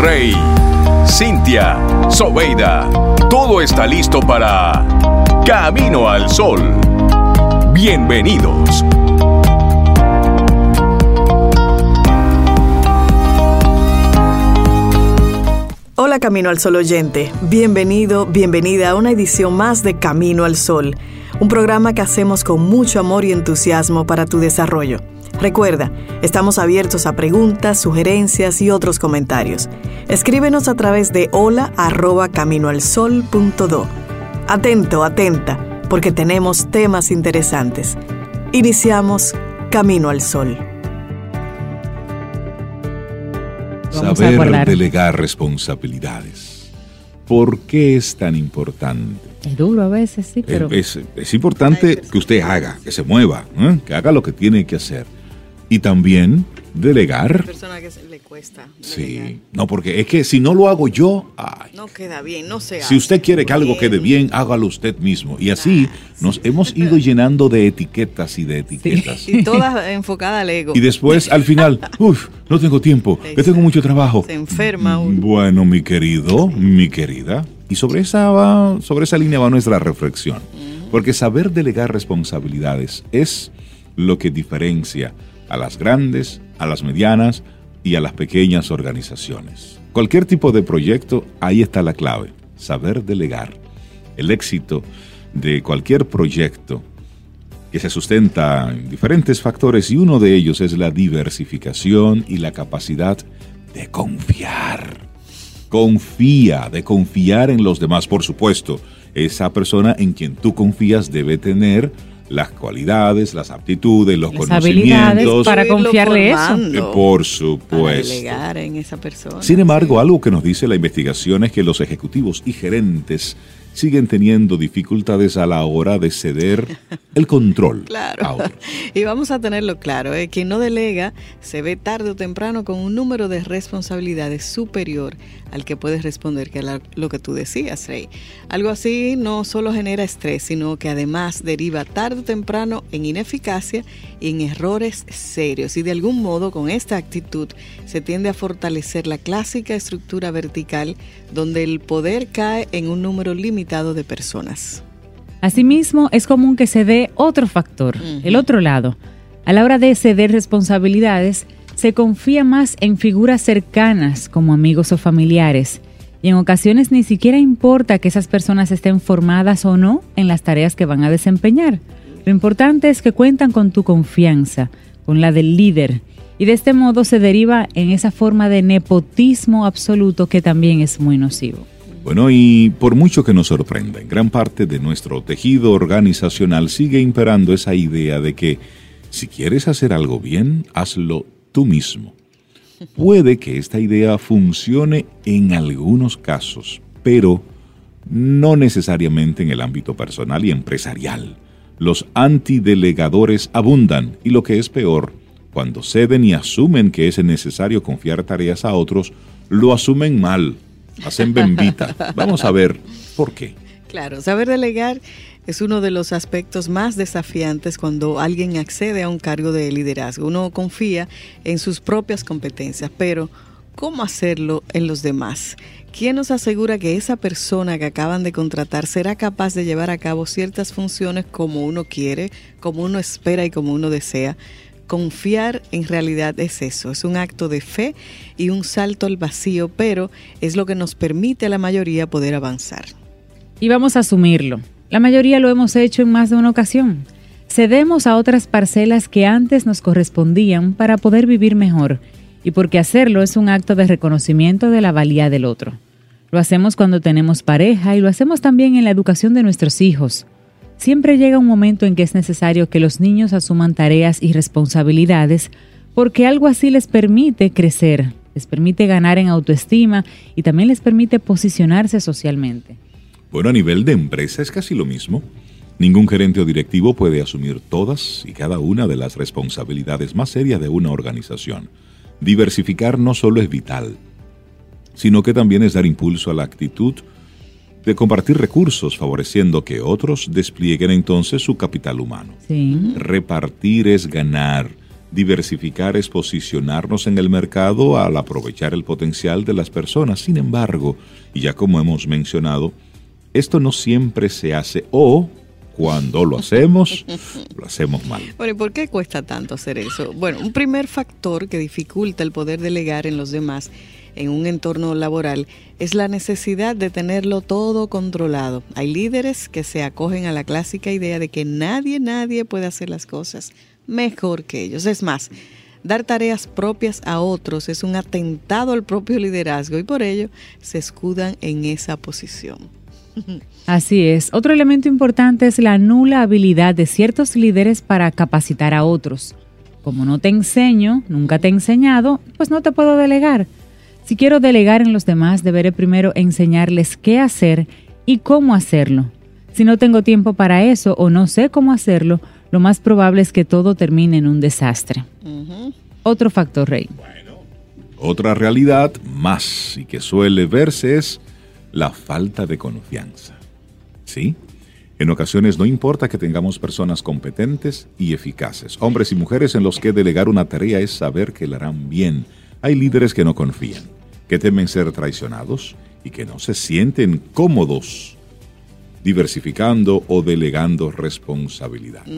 Rey, Cintia, Sobeida, todo está listo para Camino al Sol. Bienvenidos. Hola Camino al Sol oyente, bienvenido, bienvenida a una edición más de Camino al Sol, un programa que hacemos con mucho amor y entusiasmo para tu desarrollo. Recuerda, estamos abiertos a preguntas, sugerencias y otros comentarios. Escríbenos a través de hola arroba caminoalsol.do. Atento, atenta, porque tenemos temas interesantes. Iniciamos Camino al Sol. Saber delegar responsabilidades. ¿Por qué es tan importante? Es duro a veces, sí, pero... Es, importante que usted haga, que se mueva, ¿eh? que haga lo que tiene que hacer. Y también delegar. persona que le cuesta. Sí, no, porque es que si no lo hago yo, no queda bien, no sé. Si usted quiere que algo quede bien, hágalo usted mismo. Y así nos hemos ido llenando de etiquetas y de etiquetas. Y todas enfocadas al ego. Y después, al final, uff, no tengo tiempo, que tengo mucho trabajo. Se enferma uno. Bueno, mi querido, mi querida. Y sobre esa, sobre esa línea va nuestra reflexión. Porque saber delegar responsabilidades es lo que diferencia a las grandes, a las medianas y a las pequeñas organizaciones. Cualquier tipo de proyecto, ahí está la clave, saber delegar. El éxito de cualquier proyecto que se sustenta en diferentes factores y uno de ellos es la diversificación y la capacidad de confiar. Confía, de confiar en los demás, por supuesto. Esa persona en quien tú confías debe tener las cualidades, las aptitudes, los conocimientos. para confiarle eso. Eh, por supuesto. en esa persona. Sin embargo, algo que nos dice la investigación es que los ejecutivos y gerentes siguen teniendo dificultades a la hora de ceder el control. claro. Y vamos a tenerlo claro, ¿eh? quien no delega se ve tarde o temprano con un número de responsabilidades superior al que puedes responder, que es lo que tú decías, Rey. Algo así no solo genera estrés, sino que además deriva tarde o temprano en ineficacia y en errores serios. Y de algún modo, con esta actitud, se tiende a fortalecer la clásica estructura vertical donde el poder cae en un número de personas. Asimismo, es común que se dé otro factor, el otro lado. A la hora de ceder responsabilidades, se confía más en figuras cercanas como amigos o familiares y en ocasiones ni siquiera importa que esas personas estén formadas o no en las tareas que van a desempeñar. Lo importante es que cuentan con tu confianza, con la del líder, y de este modo se deriva en esa forma de nepotismo absoluto que también es muy nocivo. Bueno, y por mucho que nos sorprenda, en gran parte de nuestro tejido organizacional sigue imperando esa idea de que si quieres hacer algo bien, hazlo tú mismo. Puede que esta idea funcione en algunos casos, pero no necesariamente en el ámbito personal y empresarial. Los antidelegadores abundan y lo que es peor, cuando ceden y asumen que es necesario confiar tareas a otros, lo asumen mal, hacen bembita. Vamos a ver por qué. Claro, saber delegar es uno de los aspectos más desafiantes cuando alguien accede a un cargo de liderazgo. Uno confía en sus propias competencias, pero ¿cómo hacerlo en los demás? ¿Quién nos asegura que esa persona que acaban de contratar será capaz de llevar a cabo ciertas funciones como uno quiere, como uno espera y como uno desea? Confiar en realidad es eso, es un acto de fe y un salto al vacío, pero es lo que nos permite a la mayoría poder avanzar. Y vamos a asumirlo. La mayoría lo hemos hecho en más de una ocasión. Cedemos a otras parcelas que antes nos correspondían para poder vivir mejor y porque hacerlo es un acto de reconocimiento de la valía del otro. Lo hacemos cuando tenemos pareja y lo hacemos también en la educación de nuestros hijos. Siempre llega un momento en que es necesario que los niños asuman tareas y responsabilidades porque algo así les permite crecer, les permite ganar en autoestima y también les permite posicionarse socialmente. Bueno, a nivel de empresa es casi lo mismo. Ningún gerente o directivo puede asumir todas y cada una de las responsabilidades más serias de una organización. Diversificar no solo es vital, sino que también es dar impulso a la actitud de compartir recursos, favoreciendo que otros desplieguen entonces su capital humano. Repartir es ganar, Diversificar es posicionarnos en el mercado al aprovechar el potencial de las personas. Sin embargo, y ya como hemos mencionado, esto no siempre se hace o cuando lo hacemos, lo hacemos mal. Bueno, ¿y por qué cuesta tanto hacer eso? Bueno, un primer factor que dificulta el poder delegar en los demás en un entorno laboral es la necesidad de tenerlo todo controlado. Hay líderes que se acogen a la clásica idea de que nadie, nadie puede hacer las cosas mejor que ellos. Es más, dar tareas propias a otros es un atentado al propio liderazgo y por ello se escudan en esa posición. Así es. Otro elemento importante es la nula habilidad de ciertos líderes para capacitar a otros. Como no te enseño, nunca te he enseñado, pues no te puedo delegar. Si quiero delegar en los demás, deberé primero enseñarles qué hacer y cómo hacerlo. Si no tengo tiempo para eso o no sé cómo hacerlo, lo más probable es que todo termine en un desastre. Otro factor, Rey. Bueno, otra realidad más y que suele verse es la falta de confianza. ¿Sí? En ocasiones no importa que tengamos personas competentes y eficaces, hombres y mujeres en los que delegar una tarea es saber que la harán bien. Hay líderes que no confían, que temen ser traicionados y que no se sienten cómodos diversificando o delegando responsabilidades.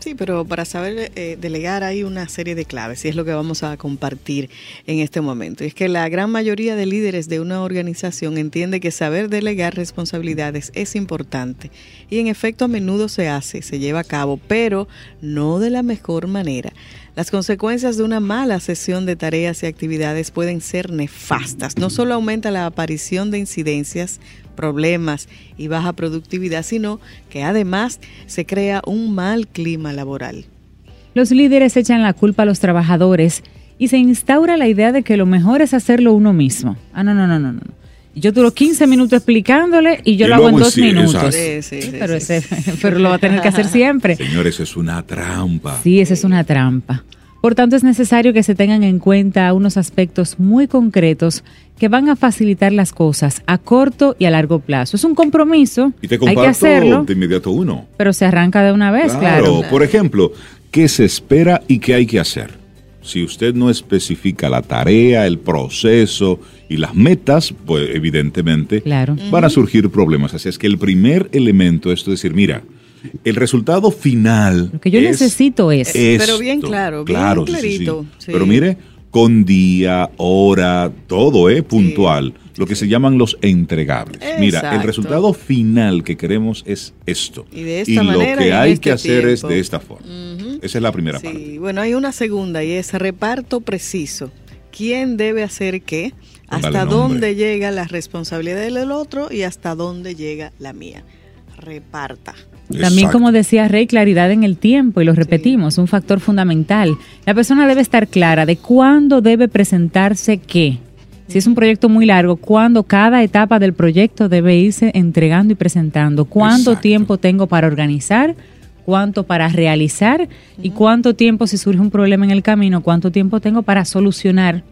Sí, pero para saber eh, delegar hay una serie de claves y es lo que vamos a compartir en este momento. Y es que la gran mayoría de líderes de una organización entiende que saber delegar responsabilidades es importante y en efecto a menudo se hace, se lleva a cabo, pero no de la mejor manera. Las consecuencias de una mala sesión de tareas y actividades pueden ser nefastas. No solo aumenta la aparición de incidencias, problemas y baja productividad, sino que además se crea un mal clima laboral. Los líderes echan la culpa a los trabajadores y se instaura la idea de que lo mejor es hacerlo uno mismo. Ah, no, no, no, no, no. Yo duro 15 minutos explicándole y yo lo hago en dos minutos. Sí, sí, pero, pero lo va a tener que hacer siempre. Señores, eso es una trampa. Sí, eso es una trampa. Por tanto, es necesario que se tengan en cuenta unos aspectos muy concretos que van a facilitar las cosas a corto y a largo plazo. Es un compromiso, y te hay que hacerlo. De inmediato uno. Pero se arranca de una vez, claro. claro. Por ejemplo, ¿qué se espera y qué hay que hacer? Si usted no especifica la tarea, el proceso y las metas, pues evidentemente van a surgir problemas. Así es que el primer elemento es decir, mira, el resultado final. Lo que yo necesito es. pero bien claro, bien claro, clarito. Pero mire, con día, hora, todo, ¿eh? Puntual. Lo que se llaman los entregables. Mira, el resultado final que queremos es esto. Y, de esta y lo que hay este que hacer es de esta forma. Esa es la primera sí. parte. Bueno, hay una segunda y es reparto preciso. ¿Quién debe hacer qué? ¿Hasta dónde llega la responsabilidad del otro y hasta dónde llega la mía? Reparta. También, como decía Rey, claridad en el tiempo, y lo repetimos, un factor fundamental. La persona debe estar clara de cuándo debe presentarse qué. Si es un proyecto muy largo, cuándo cada etapa del proyecto debe irse entregando y presentando. ¿Cuánto tiempo tengo para organizar? ¿Cuánto para realizar? ¿Y cuánto tiempo, si surge un problema en el camino, cuánto tiempo tengo para solucionar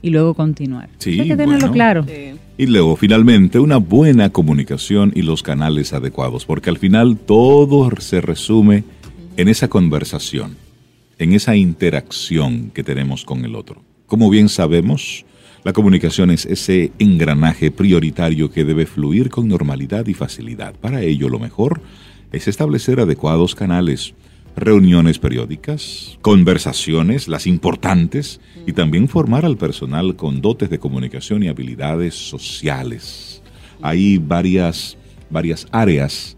y luego continuar? Sí, Hay que tenerlo claro. Y luego, finalmente, una buena comunicación y los canales adecuados, porque al final todo se resume en esa conversación, en esa interacción que tenemos con el otro. Como bien sabemos, la comunicación es ese engranaje prioritario que debe fluir con normalidad y facilidad. Para ello, lo mejor es establecer adecuados canales reuniones periódicas, conversaciones, las importantes, y también formar al personal con dotes de comunicación y habilidades sociales. Hay varias, varias áreas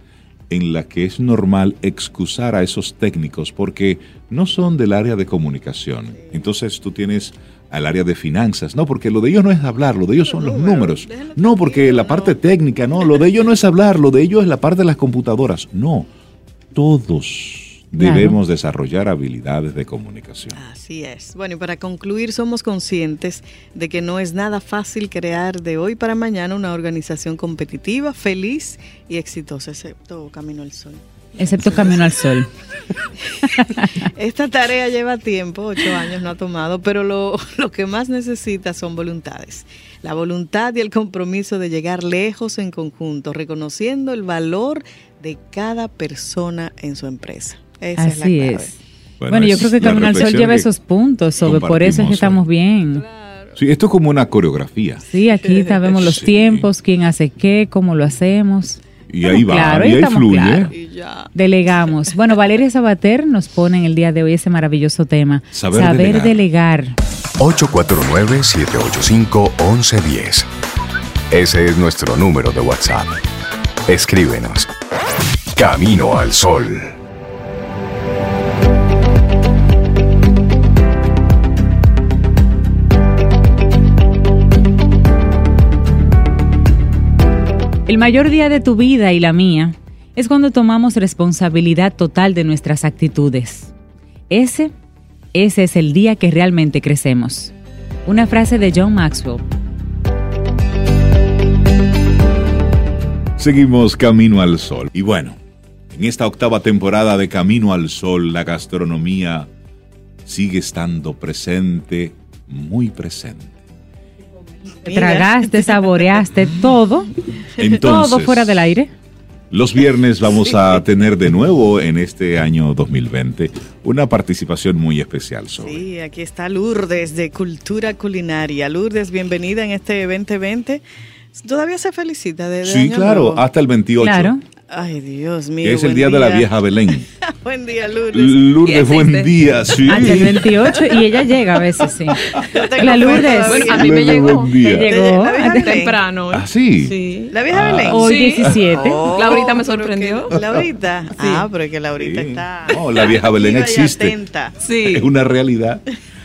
en las que es normal excusar a esos técnicos porque no son del área de comunicación. Entonces tú tienes al área de finanzas, no, porque lo de ellos no es hablar, lo de ellos son los números. No, porque la parte técnica, no, lo de ellos no es hablar, lo de ellos es la parte de las computadoras. No, todos debemos desarrollar habilidades de comunicación. Así es. Bueno, y para concluir, somos conscientes de que no es nada fácil crear de hoy para mañana una organización competitiva, feliz y exitosa, excepto Camino al Sol. Excepto Camino al Sol. Esta tarea lleva tiempo, ocho años no ha tomado, pero lo, lo que más necesita son voluntades. La voluntad y el compromiso de llegar lejos en conjunto, reconociendo el valor de cada persona en su empresa. Así es, Bueno, yo es creo que la Camino al Sol lleva esos puntos, sobre por eso es que estamos bien. Sí, esto es como una coreografía. Sí, aquí sabemos los Sí. tiempos, quién hace qué, cómo lo hacemos. Y ahí va, Claro, y ahí fluye. claros. Y ya. Delegamos. Bueno, Valeria Sabater nos pone en el día de hoy ese maravilloso tema. Saber delegar. delegar. 849-785-1110. Ese es nuestro número de WhatsApp. Escríbenos. Camino al Sol. El mayor día de tu vida y la mía es cuando tomamos responsabilidad total de nuestras actitudes. Ese, ese es el día que realmente crecemos. Una frase de John Maxwell. Seguimos Camino al Sol. Y bueno, en esta octava temporada de Camino al Sol, la gastronomía sigue estando presente, muy presente. Tragaste, saboreaste todo, Entonces, todo fuera del aire. Los viernes vamos a tener de nuevo en este año 2020 una participación muy especial sobre. Sí, aquí está Lourdes de Cultura Culinaria. Lourdes, bienvenida en este 2020. Todavía se felicita de, de Sí, Año claro, Nuevo? hasta el 28, Claro. Ay, Dios mío. que es el día de la vieja Belén. buen día, Lourdes. Lourdes, Y buen existe. día, sí. Hasta el 28 y ella llega a veces, sí. La Lourdes. Bueno, a mí me llegó. buen día. Te llegó. La. Temprano. Ah, sí. Sí. La vieja Ah. Belén. Hoy Sí. 17. Oh, Laurita me sorprendió. que- Laurita. Ah, pero es que Laurita Sí. está. No, la vieja Belén existe. atenta. Sí. Es una realidad.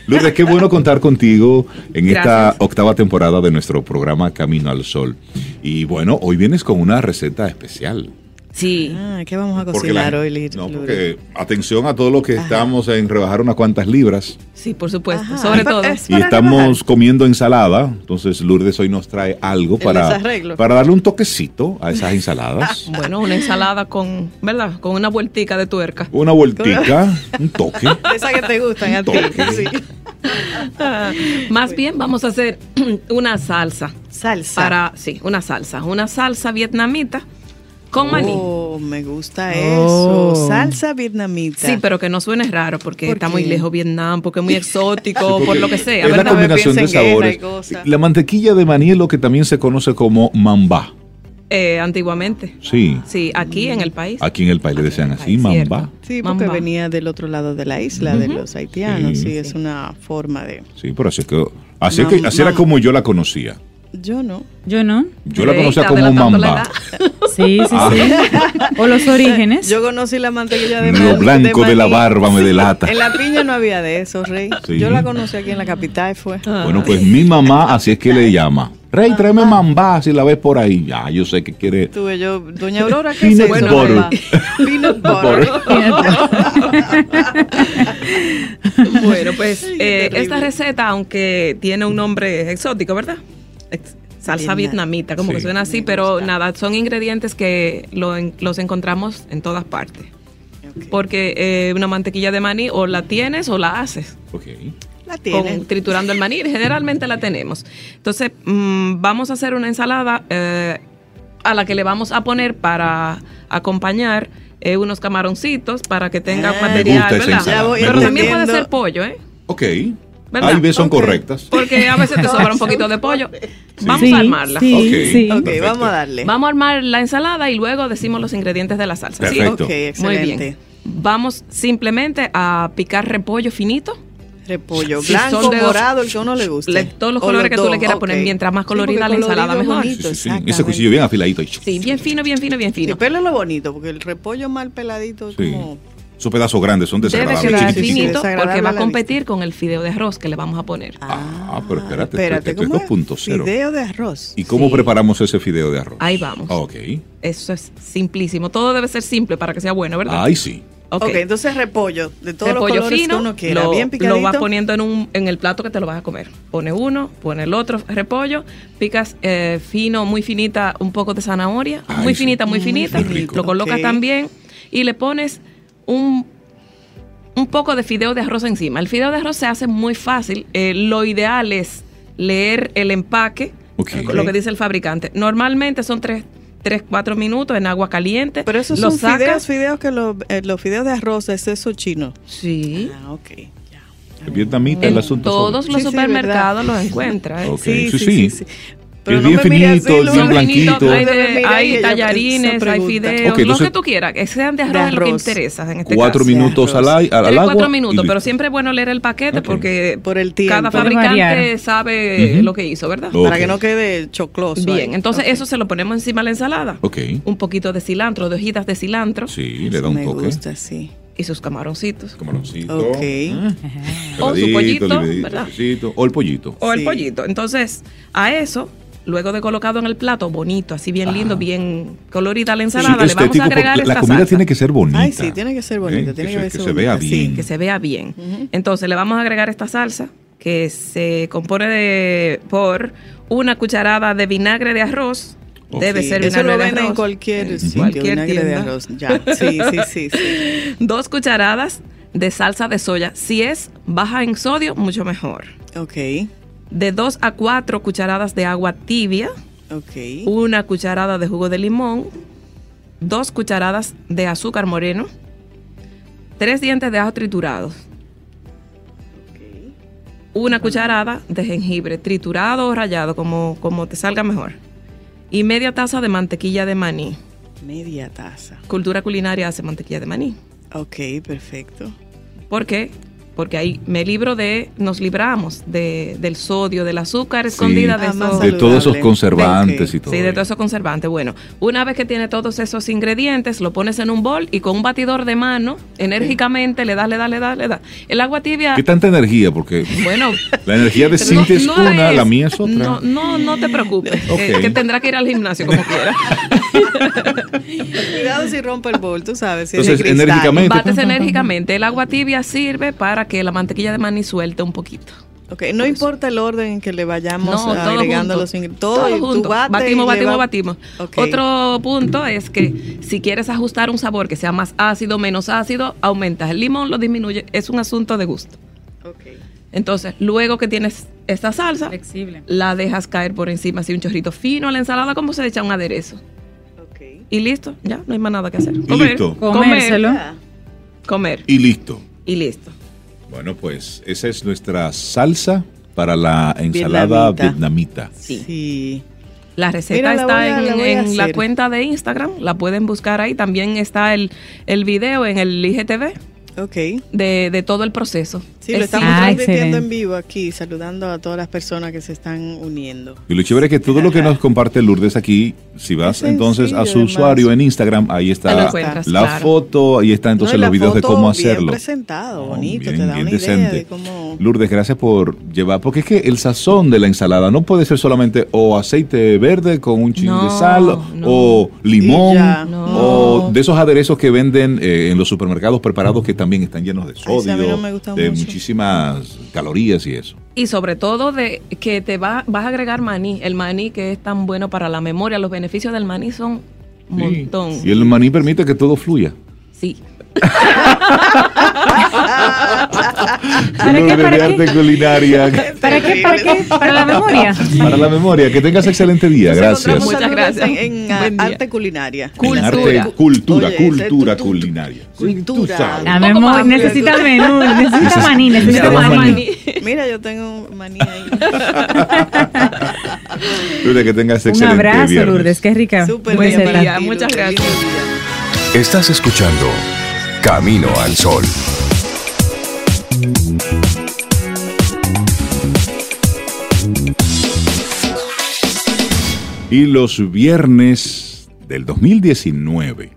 Lourdes, qué bueno contar contigo en esta octava temporada de nuestro programa Camino al Sol. Y bueno, hoy vienes con una receta especial. Sí. Ah, ¿qué vamos a cocinar la- hoy, Lir- No, porque atención a todos los que estamos en rebajar unas cuantas libras Sí, por supuesto. Ajá. Sobre todo. es- y estamos rebajar. comiendo ensalada. Entonces Lourdes hoy nos trae algo para, para darle un toquecito a esas ensaladas. Bueno, una ensalada con, ¿verdad? Con una vueltica de tuerca. Una vueltica, un toque. Esa que te gustan a ti. Toque. Sí. Más bien vamos a hacer una salsa. Salsa. Para, sí, una salsa. Una salsa vietnamita con maní. Oh, me gusta Oh. eso. Salsa vietnamita. Sí, pero que no suene raro porque ¿Por está qué? muy lejos Vietnam, porque es muy exótico, por lo que sea, Es la ¿verdad? combinación de sabores. y cosas. La mantequilla de maní es lo que también se conoce como mambá. Eh, antiguamente. Sí. Sí, aquí en el país. Aquí en el país le decían así, Cierto. mambá. Sí, porque Mamba. venía del otro lado de la isla, de los haitianos. Sí. Sí, es una forma de. Sí, pero así que así, Mam- que, así era como yo la conocía. Yo no. Yo no. Yo la conocía como la mambá. edad. Sí, sí, Ah. sí. O los orígenes. Yo conocí la mantequilla de Lo blanco de la maní. barba me delata. En la piña no había de eso, Rey. Sí. Yo la conocí aquí en la capital, fue. Bueno, pues mi mamá así es que le llama. Rey, tráeme mambá si la ves por ahí. Ya, yo sé que quiere. Tuve yo, Doña Aurora, ¿qué es Peanut eso? butter. Peanut butter. Bueno, pues eh, esta receta, aunque tiene un nombre exótico, ¿verdad? Salsa Vietnam. vietnamita, como Sí. que suena así, pero nada, son ingredientes que lo en- los encontramos en todas partes. Porque eh, una mantequilla de maní o la tienes o la haces. Ok. La con- tienen. triturando el maní, generalmente la tenemos. Entonces, mm, vamos a hacer una ensalada eh, a la que le vamos a poner para acompañar eh, unos camaroncitos para que tenga Ah. material, ¿verdad? Pero también puede ser pollo, ¿eh? Ok. ¿Verdad? Ahí ves, son correctas. Porque a veces te sobra un poquito de pollo. Vamos Sí, a armarla. Sí, Ok. sí. Ok, Perfecto. vamos a darle. Vamos a armar la ensalada y luego decimos los ingredientes de la salsa. ¿sí? Perfecto. Ok, Muy excelente. bien. Vamos simplemente a picar repollo finito. Repollo Si blanco, son de dos- morado, el que a uno le guste. Le- todos los O colores que tú dos, le quieras poner, mientras más colorida la ensalada, mejor. bonito, Sí, sí, sí. exactamente. Ese cuchillo bien afiladito. Sí, bien fino, bien fino, bien Y fino. pelo lo bonito, porque el repollo mal peladito es Sí. como... Esos pedazos grandes son Debe desagradables. quedar sí, sí, finito porque va a competir con el fideo de arroz que le vamos a poner. Ah, pero espérate, espérate, esto es ¿cómo es? 2.0. Fideo de arroz. ¿Y cómo Sí. preparamos ese fideo de arroz? Ahí vamos. Ah, ok. Eso es simplísimo. Todo debe ser simple para que sea bueno, ¿verdad? Ahí sí. Ok. ok, entonces repollo, de todos Repollo los colores fino, que uno quiera, lo, bien picadito. lo vas poniendo en, un, en el plato que te lo vas a comer. Pone uno, pone el otro repollo, picas eh, fino, muy finita, un poco de zanahoria, Ay, muy sí. finita, muy Muy finita, lo colocas también y le pones un, un poco de fideo de arroz encima. El fideo de arroz se hace muy fácil. Eh, lo ideal es leer el empaque, lo que dice el fabricante. Normalmente son tres, 3, 4 minutos en agua caliente. Pero esos lo son sacas. fideos, fideos que los, eh, los fideos de arroz es eso chino. Sí. Ah, ok. Ya. Es vietnamita el En asunto. todos sobre. los Sí, sí, supermercados los encuentras. ¿eh? Ok, sí, sí. Pero Es no bien me finito, así, bien blanquito. hay, de- me tallarines, hay fideos, lo que tú quieras, que sean de arroz, De es lo que interesa en este Cuatro caso. minutos al, al agua. cuatro minutos, pero siempre es bueno leer el paquete porque Por el tiempo. cada fabricante sabe lo que hizo, ¿verdad? Para que no quede chocloso. Bien, ahí. entonces eso se lo ponemos encima de la ensalada. Ok. Un poquito de cilantro, de hojitas de cilantro Sí, le da un me toque. gusta, sí. y sus camaroncitos. Camaroncito. Ok. Ah, O su pollito, ¿verdad? O el pollito. O el pollito. Entonces, a eso, luego de colocado en el plato, bonito, así bien lindo, bien colorida la Sí, ensalada, le vamos a agregar porque la esta comida salsa. tiene que ser bonita. Ay, sí, tiene que ser bonita, ¿eh? tiene que se- verse que se vea bonita, sí, bien. que se vea bien. Entonces le vamos a agregar esta salsa que se compone de por una cucharada de vinagre de arroz. Debe Sí, ser Eso vinagre lo de venden en cualquier sitio, Cualquier vinagre de tienda. arroz. Ya, sí, sí, sí, sí. Dos cucharadas de salsa de soya. Si es baja en sodio, mucho mejor. Ok, De dos a cuatro cucharadas de agua tibia. ok. Una cucharada de jugo de limón. Dos cucharadas de azúcar moreno. Tres dientes de ajo triturados. Una cucharada de jengibre triturado o rallado, como, como te salga mejor. Y media taza de mantequilla de maní. Media taza. Cultura culinaria hace mantequilla de maní. Ok, perfecto. ¿Por qué? Porque ahí me libro de, nos libramos de, del sodio, del azúcar escondida de Ah, más esos- De todos esos conservantes y todo. Sí, de eso. todos esos conservantes. Bueno, una vez que tiene todos esos ingredientes, lo pones en un bol y con un batidor de mano, enérgicamente le das, le das, le das, le das. El agua tibia, ¿Qué tanta energía? Porque bueno. la energía de no- Cintia es no una, es- la mía es otra. No, no, no te preocupes, Ok. que, que tendrá que ir al gimnasio como quiera. Cuidado si rompe el bol, tú sabes. Si Entonces, de enérgicamente. Bates enérgicamente. El agua tibia sirve para que la mantequilla de maní suelte un poquito. Ok, no importa el orden en que le vayamos No, todo agregando junto. los ingredientes. Todo, y tú junto. y batimos, batimos, va- batimos. Ok. Otro punto es que si quieres ajustar un sabor que sea más ácido, menos ácido, aumentas el limón, lo disminuye. Es un asunto de gusto. Ok. Entonces, luego que tienes esta salsa, Flexible. la dejas caer por encima así un chorrito fino a la ensalada, como se echa un aderezo. Ok. Y listo, ya, no hay más nada que hacer. listo. Comérselo. Comer, comer Y listo. y listo. Bueno, pues esa es nuestra salsa para la ensalada Vietnamita. Vietnamita. Sí. Sí. La receta Mira, está a- en, la en cuenta de Instagram, la pueden buscar ahí. También está el, el video en el IGTV Ok. de, de todo el proceso. Sí, lo Es estamos Ah, transmitiendo excelente. en vivo aquí, saludando a todas las personas que se están uniendo. Y lo chévere es que todo lo que nos comparte Lourdes aquí, si vas Es entonces a su además. usuario en Instagram, ahí está la claro. foto, ahí está entonces No, los videos de cómo bien hacerlo. presentado, Oh, bonito, bien, te da bien una idea de cómo... Lourdes, gracias por llevar, porque es que el sazón de la ensalada no puede ser solamente o aceite verde con un chin No, de sal, no. o limón, o de esos aderezos que venden eh, en los supermercados preparados que también están llenos de sodio, a mí no me gusta de mucho. Muchísimas calorías y eso. Y sobre todo de que te va, vas a agregar maní. El maní que es tan bueno para la memoria. Los beneficios del maní son un Sí. montón. Y el maní permite que todo fluya. Sí. ¿Para qué, para de qué? arte culinaria. ¿Para qué? ¿Para qué? ¿Para la memoria? Para la memoria, que tengas excelente día, Nos gracias. Muchas gracias. En, en, día. arte culinaria. En Cultura. arte, cultura, Oye, cultura tu- tu- culinaria. cultura. La memoria. Necesita el menú. Necesita maní. Necesita maní. maní. Mira, yo tengo manía ahí. Lourdes, que tengas Un excelente abrazo, viernes. Lourdes. Qué rica. Súper Buen bien día, muchas gracias. Día. Estás escuchando Camino al Sol. Y los viernes del 2019,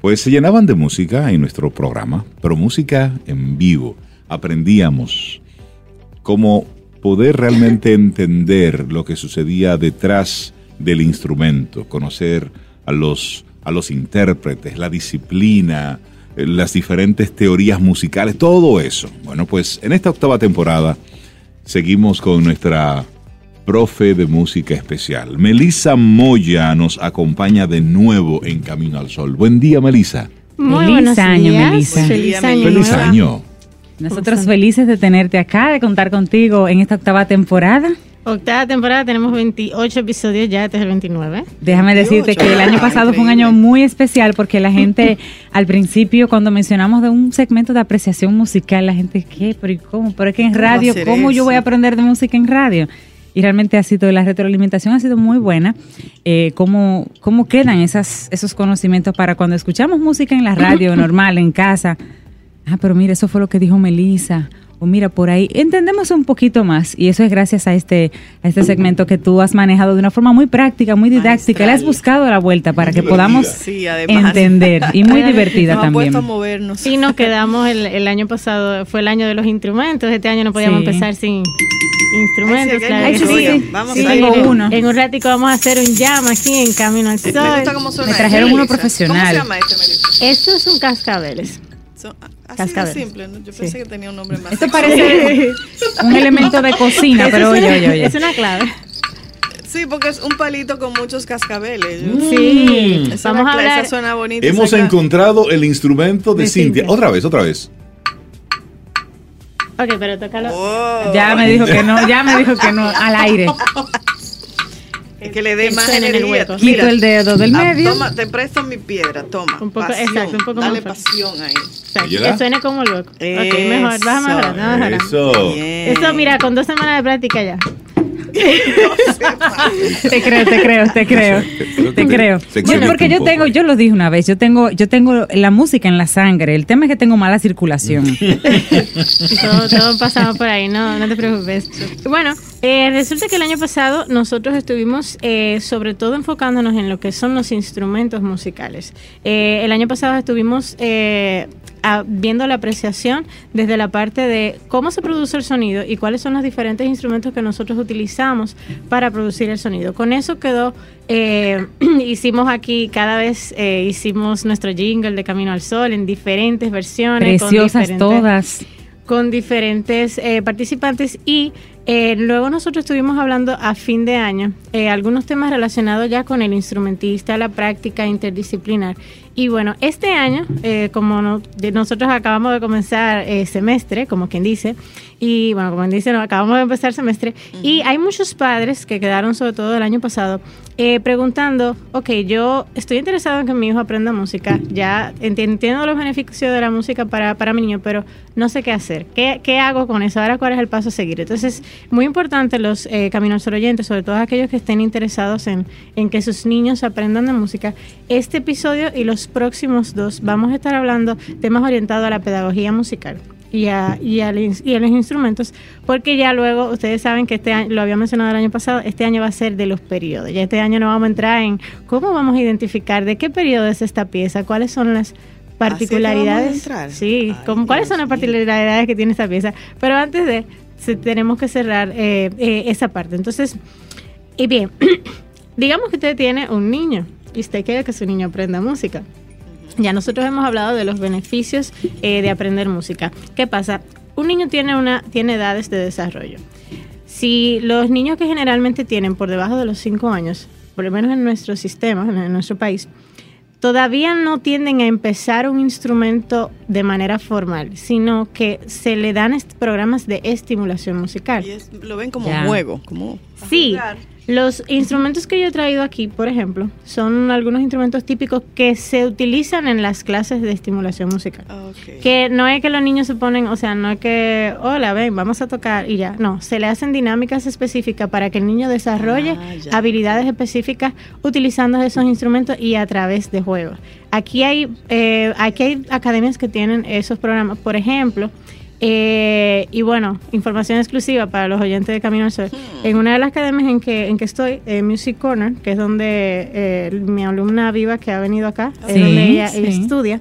pues se llenaban de música en nuestro programa, pero música en vivo. Aprendíamos cómo poder realmente entender lo que sucedía detrás del instrumento, conocer a los, a los intérpretes, la disciplina, las diferentes teorías musicales, todo eso. Bueno, pues en esta octava temporada seguimos con nuestra profe de música especial. Melissa Moya nos acompaña de nuevo en Camino al Sol. Buen día, Melissa. Muy Feliz buenos año, días. Melissa. Feliz Feliz año. Feliz nuevo. año. Nosotros felices de tenerte acá, de contar contigo en esta octava temporada. Octava temporada, tenemos 28 episodios ya, este es el 29. Déjame decirte que el año pasado fue un año muy especial porque la gente al principio cuando mencionamos de un segmento de apreciación musical, la gente, ¿qué? ¿Pero y cómo? Pero es que en ¿Cómo va a radio, ¿cómo yo voy a aprender de música en radio? Y realmente ha sido, la retroalimentación ha sido muy buena. Eh, ¿cómo, ¿Cómo quedan esas, esos conocimientos para cuando escuchamos música en la radio, normal, en casa? Ah, pero mira, eso fue lo que dijo Melissa. O mira, por ahí entendemos un poquito más. Y eso es gracias a este, a este segmento que tú has manejado de una forma muy práctica, muy didáctica. Le has buscado la vuelta para que Divertida. podamos Sí, entender. Y muy divertida Nos ha puesto a también. movernos. Y nos quedamos el, el año pasado, fue el año de los instrumentos. Este año no podíamos Sí. empezar sin instrumentos. Ay, sí, claro sí. vamos Sí, a tengo en- uno. En un ratico vamos a hacer un jam aquí en Camino al Sol. Me gusta cómo suena Me trajeron uno profesional. ¿Cómo se llama este, Melissa? Esto es un cascabeles. Son- así Cascabeles. de simple, ¿no? Yo Sí. pensé que tenía un nombre más. Esto parece un elemento de cocina, pero oye, es oye, una- oye. Es una clave. Sí, porque es un palito con muchos cascabeles. Sí. Esa Vamos a hablar. Esa suena bonita. Hemos esa- encontrado el instrumento de, De Cintia. Cintia. Otra vez, otra vez. Ok, pero tócalo. Oh, Ya me dijo que no, ya me dijo que no, al aire. que le dé más suene en el energía. Mira, el dedo del ah, medio. Toma, te presto mi piedra, toma. Un poco- pasión, exacto, un poco Dale más pasión ahí. Exacto, que suene como loco. Ok, mejor. Eso. Vamos a mejorar, vamos a mejorar. Eso. Bien. Esto, mira, con dos semanas de práctica ya. Te creo, te creo, te creo. Te creo. Bueno, porque yo tengo, yo lo dije una vez, yo tengo, yo tengo la música en la sangre. El tema es que tengo mala circulación. Todo, todo pasamos por ahí, no, no te preocupes. Bueno, eh, resulta que el año pasado nosotros estuvimos eh, sobre todo enfocándonos en lo que son los instrumentos musicales. Eh, el año pasado estuvimos eh, a- viendo la apreciación desde la parte de cómo se produce el sonido y cuáles son los diferentes instrumentos que nosotros utilizamos para producir el sonido. Con eso quedó, hicimos aquí, cada vez hicimos nuestro jingle de Camino al Sol en diferentes versiones. con Preciosas diferentes- todas. con diferentes participantes y eh, luego nosotros estuvimos hablando a fin de año eh, algunos temas relacionados ya con el instrumentista, la práctica interdisciplinar. Y bueno, este año, eh, como no- de- nosotros acabamos de comenzar eh, semestre, como quien dice, y bueno, como quien dice, no, acabamos de empezar semestre, y hay muchos padres que quedaron sobre todo el año pasado eh, preguntando, ok, yo estoy interesado en que mi hijo aprenda música, ya enti- entiendo los beneficios de la música para, para mi niño, pero no sé qué hacer. ¿Qué, qué hago con eso? Ahora, ¿cuál es el paso a seguir? Entonces, muy importante los eh, Caminos oyentes, sobre todo aquellos que estén interesados en, en que sus niños aprendan de música. Este episodio y los próximos dos vamos a estar hablando temas orientados a la pedagogía musical. Y a, y, a, los- y a los instrumentos, porque ya luego ustedes saben que este año, lo había mencionado el año pasado, este año va a ser de los periodos. Ya este año no vamos a entrar en cómo vamos a identificar de qué periodo es esta pieza, cuáles son las particularidades. Sí, Ay, como- cuáles son las particularidades que tiene esta pieza. Pero antes de, tenemos que cerrar eh, eh, esa parte. Entonces, y bien, digamos que usted tiene un niño y usted quiere que su niño aprenda música. Ya nosotros hemos hablado de los beneficios eh, de aprender música. ¿Qué pasa? Un niño tiene, una, tiene edades de desarrollo. Si los niños que generalmente tienen por debajo de los 5 años, por lo menos en nuestro sistema, en nuestro país, todavía no tienden a empezar un instrumento de manera formal, sino que se le dan programas de estimulación musical. Y es- lo ven como juego, como Sí, jugar. Los instrumentos que yo he traído aquí, por ejemplo, son algunos instrumentos típicos que se utilizan en las clases de estimulación musical. Ok. Que no es que los niños se ponen, o sea, no es que, hola, ven, vamos a tocar y ya. No, se le hacen dinámicas específicas para que el niño desarrolle Ah, habilidades específicas utilizando esos instrumentos y a través de juegos. Aquí hay, eh, aquí hay academias que tienen esos programas. Por ejemplo, eh, y bueno, información exclusiva para los oyentes de Camino al Sol. Hmm. En una de las academias en que, en que estoy, eh, Music Corner, que es donde eh, mi alumna viva que ha venido acá, es Sí, donde ella, sí. ella estudia.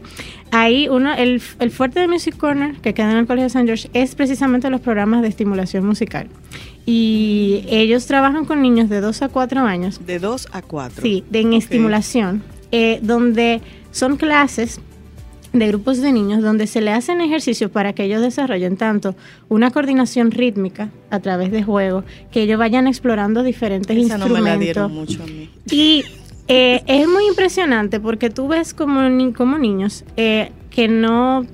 Ahí uno, el, el fuerte de Music Corner, que queda en el Colegio de San George, es precisamente los programas de estimulación musical. Y ellos trabajan con niños de 2 a 4 años De 2 a 4. Sí, de en Ok. estimulación, eh, donde son clases de grupos de niños donde se le hacen ejercicios para que ellos desarrollen tanto una coordinación rítmica a través de juegos, que ellos vayan explorando diferentes Esa no me la dieron instrumentos. mucho a mí. Y eh, es muy impresionante porque tú ves como, ni- como niños eh, que no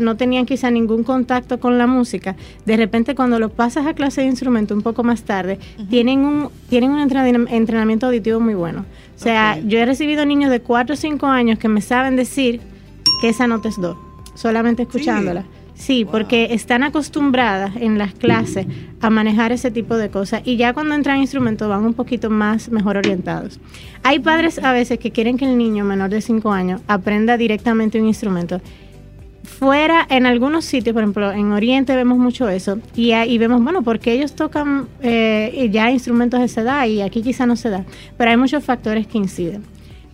no tenían quizá ningún contacto con la música, de repente cuando lo pasas a clase de instrumento un poco más tarde, tienen un, tienen un entrenam- entrenamiento auditivo muy bueno. O sea, yo he recibido niños de 4 o 5 años que me saben decir que esa nota es do, solamente escuchándola. Sí, porque están acostumbradas en las clases a manejar ese tipo de cosas y ya cuando entran instrumentos van un poquito más mejor orientados. Hay padres a veces que quieren que el niño menor de 5 años aprenda directamente un instrumento. Fuera, en algunos sitios, por ejemplo, en Oriente vemos mucho eso y, ahí vemos, bueno, porque ellos tocan eh, ya instrumentos de esa edad y aquí quizá no se da, pero hay muchos factores que inciden.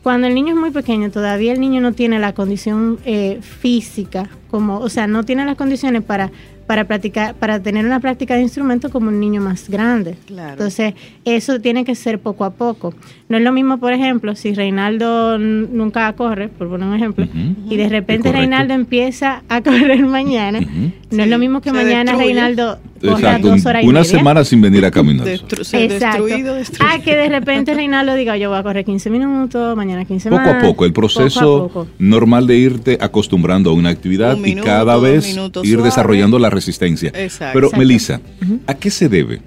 Cuando el niño es muy pequeño, todavía el niño no tiene la condición eh, física, como, o sea, no tiene las condiciones para, para practicar, para tener una práctica de instrumento como un niño más grande. Claro. Entonces, eso tiene que ser poco a poco. No es lo mismo, por ejemplo, si Reinaldo nunca corre, por poner un ejemplo, y de repente. Reinaldo empieza a correr mañana, no es lo mismo que se mañana destruye. Reinaldo Exacto, dos horas y una media. semana sin venir a caminar. Destru- se- Exacto. destruido, destruido. Ah, que de repente Reinaldo diga, yo voy a correr 15 minutos, mañana 15 Poco más. a poco, el proceso Poco a poco. normal de irte acostumbrando a una actividad Un minuto, y cada vez minutos ir suave. desarrollando la resistencia. Exacto. Pero, Exacto. Melissa, ¿a qué se debe?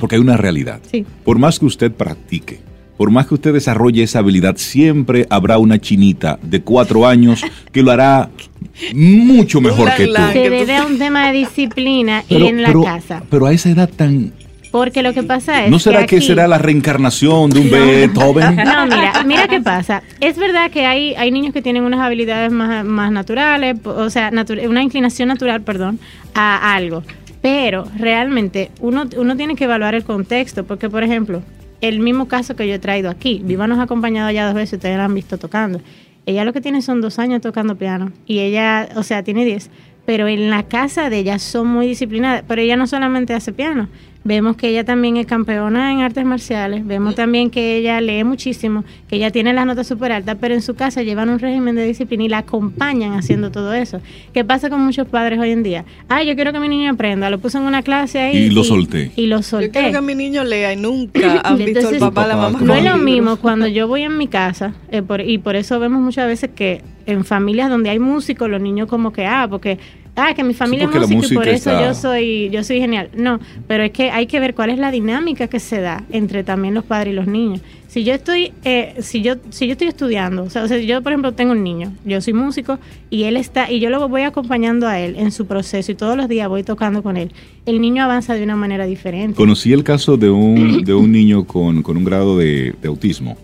Porque hay una realidad. Sí. Por más que usted practique, por más que usted desarrolle esa habilidad, siempre habrá una chinita de cuatro años que lo hará mucho mejor que tú. Se debe a un tema de disciplina Pero, y en la pero- casa. pero a esa edad tan... Porque lo que pasa es ¿No será que, aquí- será la reencarnación de un Beethoven? No, mira, mira qué pasa. Es verdad que hay, hay niños que tienen unas habilidades más, más naturales, o sea, natu- una inclinación natural, perdón, a algo. Pero realmente uno, uno tiene que evaluar el contexto, porque por ejemplo, el mismo caso que yo he traído aquí, Viva nos ha acompañado ya dos veces, ustedes la han visto tocando. Ella lo que tiene son dos años tocando piano y ella, o sea, tiene diez. Pero en la casa de ella son muy disciplinadas. Pero ella no solamente hace piano. Vemos que ella también es campeona en artes marciales. Vemos también que ella lee muchísimo, que ella tiene las notas súper altas, pero en su casa llevan un régimen de disciplina y la acompañan haciendo todo eso. ¿Qué pasa con muchos padres hoy en día? Ah, yo quiero que mi niño aprenda. Lo puse en una clase ahí. Y lo solté. Y lo Yo solté. quiero que mi niño lea y nunca han visto Entonces, papá, la mamá. No es lo mismo cuando yo voy en mi casa, eh, por- y por eso vemos muchas veces que en familias donde hay músicos, los niños como que, ah, porque, ah, que mi familia es música y por eso está- yo soy, yo soy genial. No, pero es que hay que ver cuál es la dinámica que se da entre también los padres y los niños. Si yo estoy, eh, si yo, si yo estoy estudiando, o sea, o sea, yo por ejemplo tengo un niño, yo soy músico y él está, y yo lo voy acompañando a él en su proceso y todos los días voy tocando con él. El niño avanza de una manera diferente. Conocí el caso de un, de un niño con, con un grado de, de autismo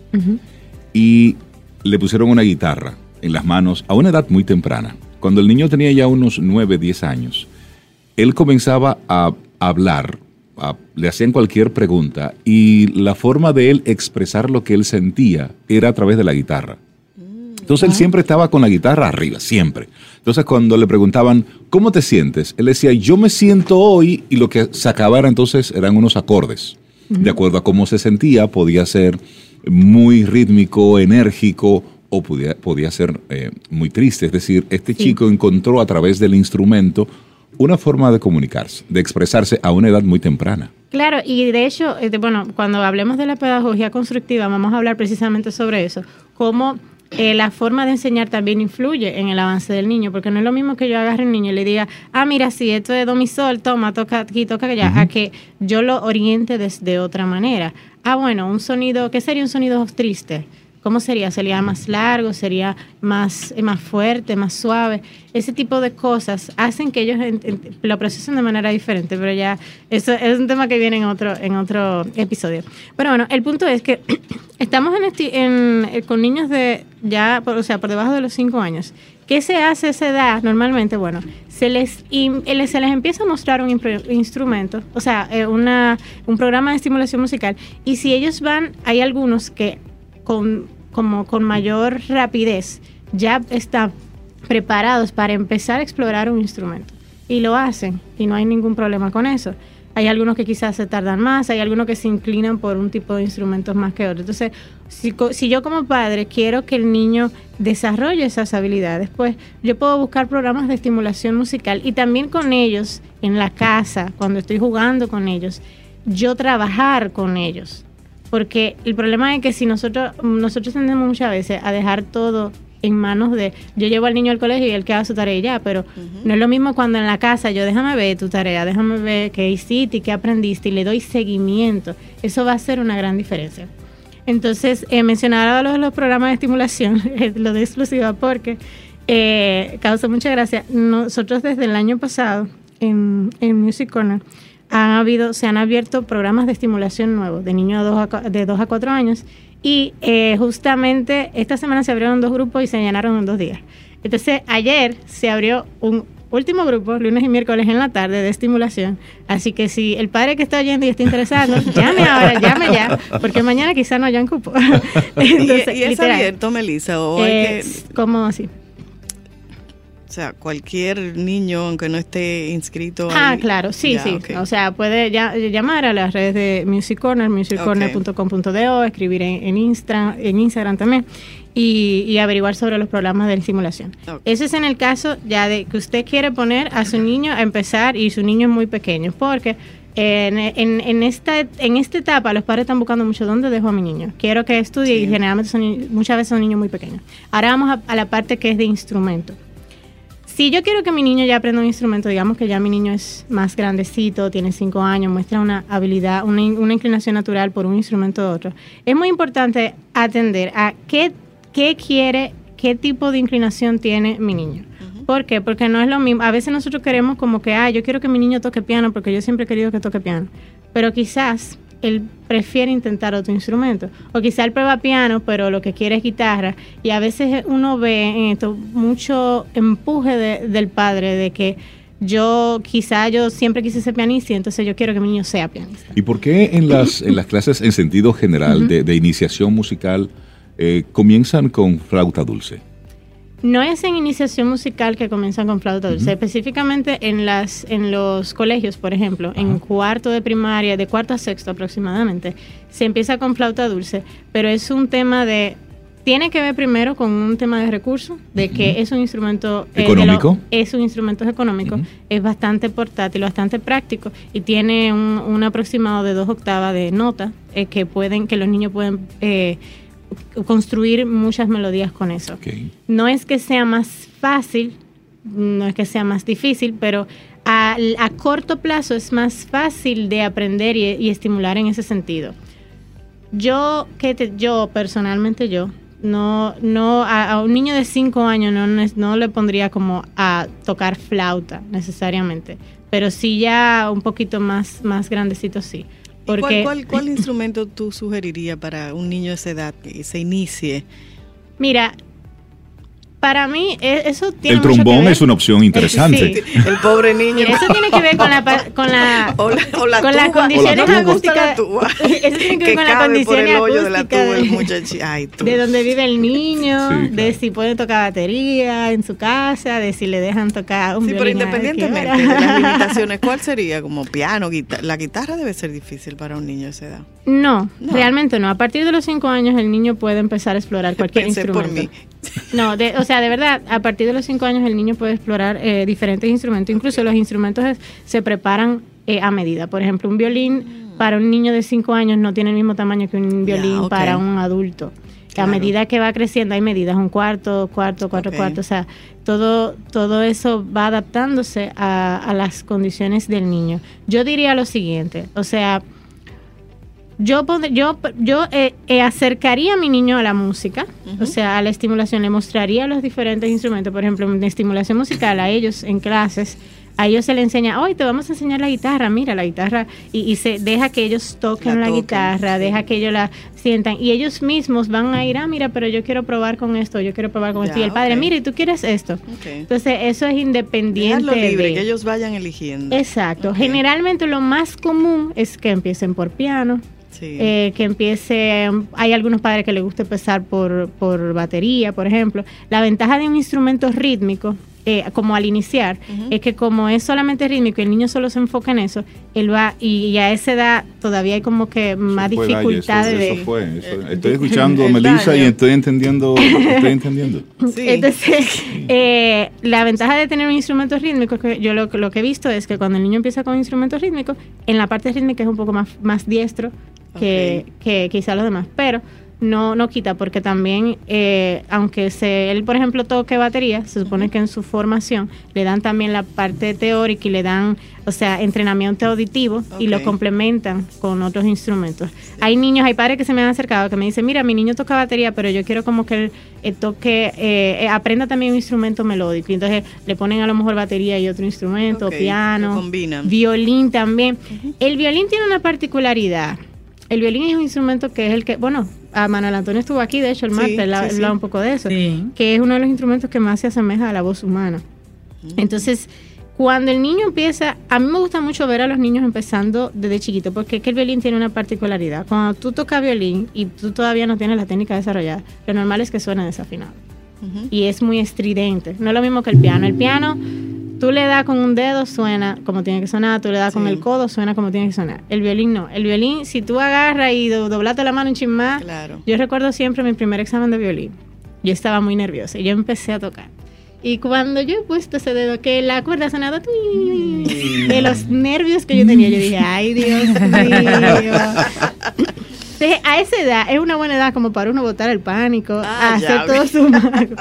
y le pusieron una guitarra en las manos a una edad muy temprana. Cuando el niño tenía ya unos 9, 10 años, él comenzaba a hablar, a- le hacían cualquier pregunta y la forma de él expresar lo que él sentía era a través de la guitarra. Entonces él siempre estaba con la guitarra arriba, siempre. Entonces cuando le preguntaban, ¿cómo te sientes? Él decía, yo me siento hoy y lo que sacaba era entonces eran unos acordes. De acuerdo a cómo se sentía, podía ser muy rítmico, enérgico o podía, podía ser eh, muy triste. Es decir, este chico encontró a través del instrumento una forma de comunicarse, de expresarse a una edad muy temprana. Claro, y de hecho, eh, bueno, cuando hablemos de la pedagogía constructiva, vamos a hablar precisamente sobre eso, cómo eh, la forma de enseñar también influye en el avance del niño, porque no es lo mismo que yo agarre un niño y le diga, ah, mira, si esto es do mi sol, toma, toca aquí, toca allá, a que yo lo oriente desde otra manera. Ah, bueno, un sonido, ¿qué sería un sonido triste? ¿Cómo sería? ¿Sería más largo? ¿Sería más, eh, más fuerte, más suave? Ese tipo de cosas hacen que ellos lo procesen de manera diferente, pero ya eso es un tema que viene en otro, en otro episodio. Pero bueno, el punto es que estamos eh, con niños de ya, o sea, por debajo de los 5 años. ¿Qué se hace a esa edad normalmente? Bueno, se les, eh, se les empieza a mostrar un instrumento, o sea, un programa de estimulación musical, y si ellos van, hay algunos que con, como con mayor rapidez ya están preparados para empezar a explorar un instrumento. Y lo hacen y no hay ningún problema con eso. Hay algunos que quizás se tardan más, hay algunos que se inclinan por un tipo de instrumentos más que otros. Entonces, si yo como padre quiero que el niño desarrolle esas habilidades, pues yo puedo buscar programas de estimulación musical y también con ellos en la casa, cuando estoy jugando con ellos, yo trabajar con ellos. Porque el problema es que si nosotros, nosotros tendemos muchas veces a dejar todo en manos de, yo llevo al niño al colegio y él que haga su tarea y ya, pero no es lo mismo cuando en la casa yo déjame ver tu tarea, déjame ver qué hiciste, qué aprendiste y le doy seguimiento. Eso va a ser una gran diferencia. Entonces, eh, mencionaba los, los programas de estimulación, lo de exclusiva, porque eh, causa mucha gracia. Nosotros desde el año pasado en, en Music Corner han habido, se han abierto programas de estimulación nuevos de niños de 2 a, 4 años y eh, justamente esta semana se abrieron dos grupos y se llenaron en dos días. Entonces ayer se abrió un último grupo, lunes y miércoles en la tarde, de estimulación. Así que si el padre que está oyendo y está interesado, llame ahora, llame ya, porque mañana quizá no haya un cupo. Entonces, ¿Y, es abierto, Melissa? ¿O ¿Cómo así? O sea, cualquier niño, aunque no esté inscrito. Ah, claro, sí, sí. O sea, puede llamar a las redes de Music Corner, musiccorner.com.do, escribir en, en, en Instagram también y, averiguar sobre los programas de simulación. Ese es en el caso ya de que usted quiere poner a su niño a empezar y su niño es muy pequeño, porque en, en, esta, en esta etapa los padres están buscando mucho dónde dejo a mi niño. Quiero que estudie y generalmente son, muchas veces son niños muy pequeños. Ahora vamos a la parte que es de instrumento si yo quiero que mi niño ya aprenda un instrumento, digamos que ya mi niño es más grandecito, tiene cinco años, muestra una habilidad, una, inclinación natural por un instrumento u otro, es muy importante atender a qué, qué quiere, qué tipo de inclinación tiene mi niño. ¿Por qué? Porque no es lo mismo. A veces nosotros queremos como que, ah, yo quiero que mi niño toque piano porque yo siempre he querido que toque piano. Pero quizás él prefiere intentar otro instrumento. O quizá él prueba piano, pero lo que quiere es guitarra. Y a veces uno ve en esto mucho empuje del padre de que yo quizá yo siempre quise ser pianista y entonces yo quiero que mi niño sea pianista. ¿Y por qué en las, en las clases en sentido general de, iniciación musical eh, comienzan con flauta dulce? No es en iniciación musical que comienzan con flauta dulce, específicamente en las en los colegios, por ejemplo, en cuarto de primaria, de cuarto a sexto aproximadamente, se empieza con flauta dulce, pero es un tema de tiene que ver primero con un tema de recursos, de que es un instrumento eh, económico, es un instrumento económico, es bastante portátil, bastante práctico y tiene un, aproximado de dos octavas de nota eh, que pueden que los niños pueden eh, construir muchas melodías con eso. No es que sea más fácil, no es que sea más difícil, pero a, corto plazo es más fácil de aprender y, estimular en ese sentido. Yo, que yo personalmente yo, no, no a, un niño de 5 años no, no le pondría como a tocar flauta necesariamente, pero sí ya un poquito más, más grandecito sí. ¿Cuál, instrumento tú sugerirías para un niño de esa edad que se inicie? Mira, para mí e, eso tiene el trombón es una opción interesante. el pobre niño. Eso tiene que ver con la con la, con las condiciones acústicas eso tiene que ver con las condiciones acústicas de, de, donde vive el niño de si puede tocar batería en su casa de si le dejan tocar un sí pero independientemente de las limitaciones ¿cuál sería como piano guitarra la guitarra debe ser difícil para un niño de esa edad. No, realmente no. A partir de los cinco años el niño puede empezar a explorar cualquier instrumento por mí no, de, o sea, de verdad, a partir de los cinco años el niño puede explorar eh, diferentes instrumentos. Incluso los instrumentos se preparan eh, a medida. Por ejemplo, un violín para un niño de cinco años no tiene el mismo tamaño que un violín para un adulto. A medida que va creciendo hay medidas, un cuarto, cuarto, cuatro cuartos, o sea, todo, todo eso va adaptándose a, a las condiciones del niño. Yo diría lo siguiente, o sea, yo, yo, yo eh, eh, acercaría a mi niño a la música, o sea, a la estimulación, le mostraría los diferentes instrumentos, por ejemplo, de estimulación musical a ellos en clases, a ellos se le enseña, hoy te vamos a enseñar la guitarra, mira la guitarra, y, se deja que ellos toquen la, guitarra, deja que ellos la sientan, y ellos mismos van a ir, ah, mira, pero yo quiero probar con esto, yo quiero probar con esto, y el padre, mira, y tú quieres esto. Entonces, eso es independiente. libre, que ellos vayan eligiendo. Exacto. Generalmente lo más común es que empiecen por piano, eh, que empiece, hay algunos padres que les gusta empezar por, por batería, por ejemplo. La ventaja de un instrumento rítmico eh, como al iniciar, es que como es solamente rítmico y el niño solo se enfoca en eso, él va y, a esa edad todavía hay como que más dificultades de... Eso fue, estoy escuchando a Melissa y estoy entendiendo, estoy entendiendo. Entonces, eh, la ventaja de tener un instrumento rítmico, que yo lo, lo, que he visto es que cuando el niño empieza con un instrumento rítmico, en la parte rítmica es un poco más, más diestro que, que quizá los demás, pero no, no quita, porque también, eh, aunque se, él, por ejemplo, toque batería, se supone que en su formación le dan también la parte teórica y le dan, o sea, entrenamiento auditivo y lo complementan con otros instrumentos. Hay niños, hay padres que se me han acercado que me dicen, mira, mi niño toca batería, pero yo quiero como que él eh, toque, eh, eh, aprenda también un instrumento melódico. Y entonces le ponen a lo mejor batería y otro instrumento, piano, violín también. El violín tiene una particularidad. El violín es un instrumento que es el que, bueno, a Manuel Antonio estuvo aquí, de hecho, el Sí, martes, él sí, hablaba sí. un poco de eso, Sí. que es uno de los instrumentos que más se asemeja a la voz humana. Entonces, cuando el niño empieza, a mí me gusta mucho ver a los niños empezando desde chiquito, porque es que el violín tiene una particularidad. Cuando tú tocas violín y tú todavía no tienes la técnica desarrollada, lo normal es que suene desafinado. Y es muy estridente. No es lo mismo que el piano. El piano, tú le das con un dedo, suena como tiene que sonar. Tú le das con el codo, suena como tiene que sonar. El violín no. El violín, si tú agarras y do- doblaste la mano un chin más, Claro. yo recuerdo siempre mi primer examen de violín. Yo estaba muy nerviosa y yo empecé a tocar. Y cuando yo he puesto ese dedo, que la cuerda sonaba tui, de los nervios que yo tenía, yo dije, ay Dios mío. Entonces, a esa edad es una buena edad como para uno botar el pánico, Ah, hacer todo vi. su mago.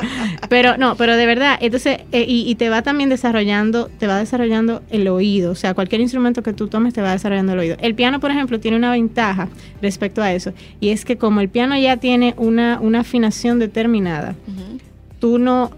Pero no, pero de verdad, entonces, eh, y, y te va también desarrollando, te va desarrollando el oído. O sea, cualquier instrumento que tú tomes te va desarrollando el oído. El piano, por ejemplo, tiene una ventaja respecto a eso. Y es que como el piano ya tiene una, una afinación determinada, tú no,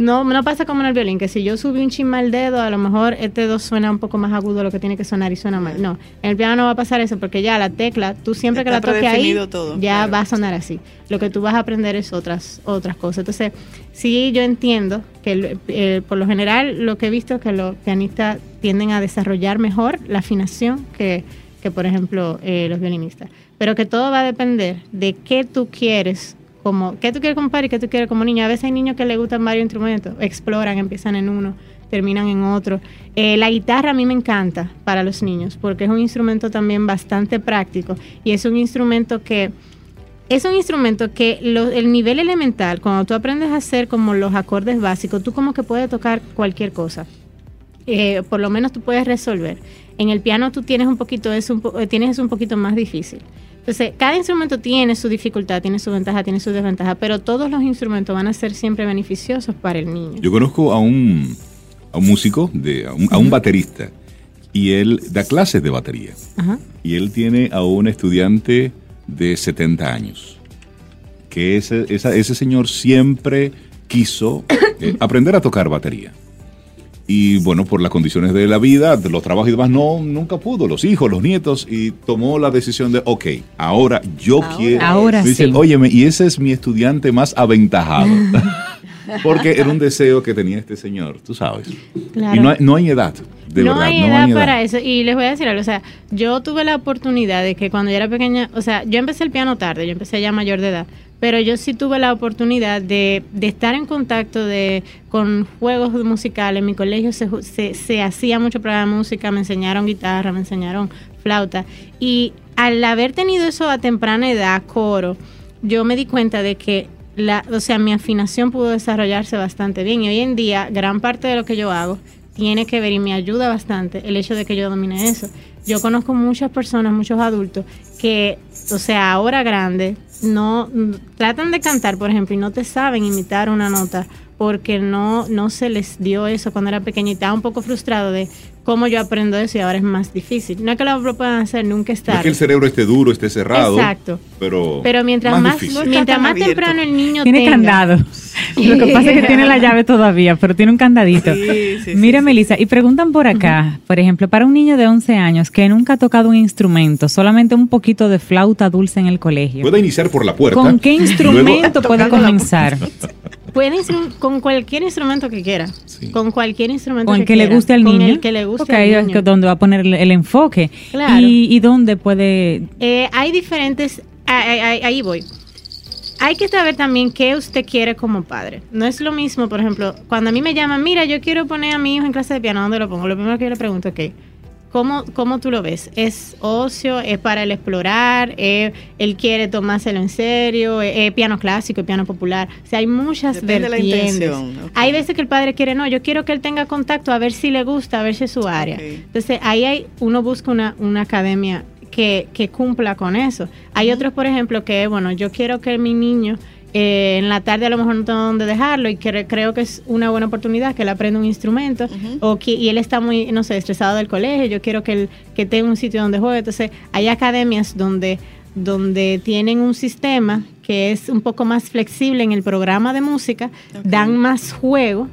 no, no pasa como en el violín, que si yo subí un chisme al dedo, a lo mejor este dedo suena un poco más agudo de lo que tiene que sonar y suena mal. No, en el piano no va a pasar eso, porque ya la tecla, tú siempre que la toques ahí, todo, ya claro. va a sonar así. Lo que tú vas a aprender es otras, otras cosas. Entonces, sí, yo entiendo que eh, por lo general lo que he visto es que los pianistas tienden a desarrollar mejor la afinación que, que por ejemplo, eh, los violinistas. Pero que todo va a depender de qué tú quieres como, qué tú quieres como padre y qué tú quieres como niño. A veces hay niños que les gustan varios instrumentos, exploran, empiezan en uno, terminan en otro. Eh, la guitarra a mí me encanta para los niños porque es un instrumento también bastante práctico y es un instrumento que es un instrumento que lo- el nivel elemental, cuando tú aprendes a hacer como los acordes básicos, tú como que puedes tocar cualquier cosa. Eh, por lo menos tú puedes resolver. En el piano tú tienes un poquito eso, un eh, tienes eso un poquito más difícil. Entonces, cada instrumento tiene su dificultad, tiene su ventaja, tiene su desventaja, pero todos los instrumentos van a ser siempre beneficiosos para el niño. Yo conozco a un, a un músico, de, a, un, a un baterista, y él da clases de batería. Ajá. Y él tiene a un estudiante de 70 años, que ese, esa- ese señor siempre quiso eh, aprender a tocar batería. Y bueno, por las condiciones de la vida, de los trabajos y demás, no, nunca pudo, los hijos, los nietos, y tomó la decisión de, ok, ahora yo Ahora quiero. Ahora Me dice, sí. óyeme, y ese es mi estudiante más aventajado. Porque era un deseo que tenía este señor, tú sabes. Claro. Y no hay, no hay edad, de no verdad, hay no edad hay edad. para eso. Y les voy a decir algo, o sea, yo tuve la oportunidad de que cuando yo era pequeña, o sea, yo empecé el piano tarde, yo empecé ya mayor de edad, pero yo sí tuve la oportunidad de, de estar en contacto de, con juegos musicales. En mi colegio se, se hacía mucho programa de música, me enseñaron guitarra, me enseñaron flauta. Y al haber tenido eso a temprana edad, coro, yo me di cuenta de que la, o sea, mi afinación pudo desarrollarse bastante bien y hoy en día gran parte de lo que yo hago tiene que ver y me ayuda bastante el hecho de que yo domine eso. Yo conozco muchas personas, muchos adultos que, o sea, ahora grandes, no mm, tratan de cantar, por ejemplo, y no te saben imitar una nota porque no, no se les dio eso cuando era pequeña y estaba un poco frustrado de cómo yo aprendo eso y ahora es más difícil. No es que lo puedan hacer, nunca es No es que el cerebro esté duro, esté cerrado. Exacto. Pero, Pero mientras más, está mientras más abierto. temprano el niño Tiene tenga- candado. Lo que pasa es que tiene la llave todavía, pero tiene un candadito. Sí, sí, Mira, sí, sí. Melissa, y preguntan por acá, por ejemplo, para un niño de 11 años que nunca ha tocado un instrumento, solamente un poquito de flauta dulce en el colegio. Puede iniciar por la puerta. ¿Con qué instrumento puede comenzar? Puede instru- con cualquier instrumento que quiera. Sí. Con cualquier instrumento Con el que le quiera. guste al Con niño. el que le guste Porque al ahí es niño. que donde va a poner el, el enfoque. Claro. Y, y dónde puede. Eh, hay diferentes. ahí- ahí- ahí voy. Hay que saber también qué usted quiere como padre. No es lo mismo, por ejemplo, cuando a mí me llaman, mira, yo quiero poner a mi hijo en clase de piano, ¿dónde lo pongo? Lo primero que yo le pregunto, ok, ¿cómo, cómo tú lo ves? ¿Es ocio? ¿Es para él explorar? ¿Eh, ¿Él quiere tomárselo en serio? ¿Es, es piano clásico? ¿Es piano popular? O sea, hay muchas Depende de la vertientes. intención. Hay veces que el padre quiere, no, yo quiero que él tenga contacto a ver si le gusta, a ver si es su área. Entonces ahí hay, uno busca una, una academia que, que cumpla con eso. Hay otros, por ejemplo, que, bueno, yo quiero que mi niño eh, en la tarde a lo mejor no tengo dónde dejarlo y que creo que es una buena oportunidad que él aprenda un instrumento o que y él está muy no sé estresado del colegio yo quiero que él que tenga un sitio donde juegue. Entonces hay academias donde donde tienen un sistema que es un poco más flexible en el programa de música dan más juego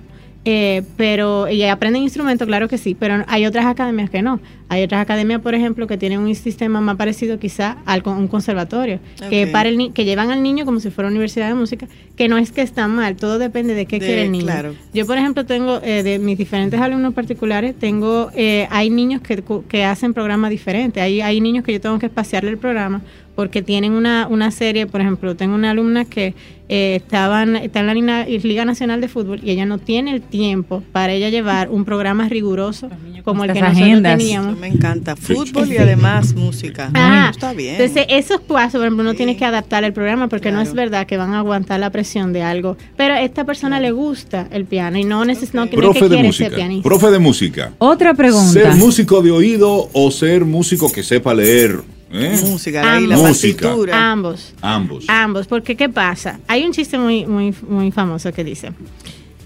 eh, pero, y aprenden instrumentos, claro que sí, pero hay otras academias que no. Hay otras academias, por ejemplo, que tienen un sistema más parecido quizá al un conservatorio, que para el que llevan al niño como si fuera universidad de música, que no es que está mal, todo depende de qué quiere el niño. Yo, por ejemplo, tengo eh, de mis diferentes alumnos particulares, tengo, eh, hay niños que, que hacen programas diferentes, hay, hay niños que yo tengo que espaciarle el programa porque tienen una, una serie, por ejemplo, tengo una alumna que eh, estaban, está en la Liga Nacional de Fútbol y ella no tiene el tiempo para ella llevar un programa riguroso como el que nosotros teníamos. Me encanta fútbol y además música. Ah, está bien. Entonces, esos pasos, por ejemplo, uno tiene que adaptar el programa porque no es verdad que van a aguantar la presión de algo. Pero a esta persona le gusta el piano y no, neces no, Profe de música. Profe de música. Otra pregunta. ¿Ser músico de oído o ser músico que sepa leer? ¿Eh? Música, ahí, la partitura. Ambos. Ambos. Ambos, porque ¿qué pasa? Hay un chiste muy, muy, muy famoso que dice,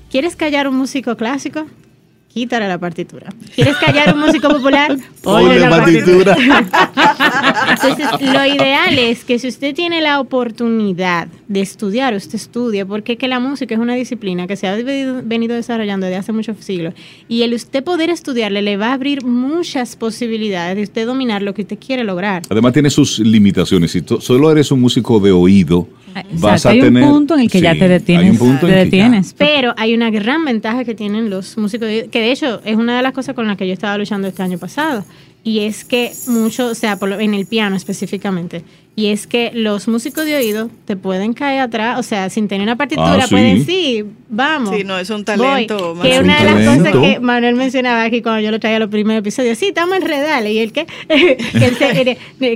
¿quieres callar un músico clásico? quítale la partitura. ¿Quieres callar un músico popular? Ponle la, partitura. Entonces, lo ideal es que si usted tiene la oportunidad de estudiar, usted estudie, porque que la música es una disciplina que se ha venido desarrollando desde hace muchos siglos. Y el usted poder estudiarle le va a abrir muchas posibilidades de usted dominar lo que usted quiere lograr. Además tiene sus limitaciones. Si solo eres un músico de oído, vas a hay tener... un punto en el que ya te detienes. te detienes. Pero hay una gran ventaja que tienen los músicos de, que de hecho es una de las cosas con las que yo estaba luchando este año pasado. Y es que mucho, o sea, en el piano específicamente, y es que los músicos de oído te pueden caer atrás, o sea, sin tener una partitura, ah, pueden sí, vamos. Sí, no, es un talento. Que una de las cosas que Manuel mencionaba aquí cuando yo lo traía a los primeros episodios, sí, estamos en redales, y el que, que, él,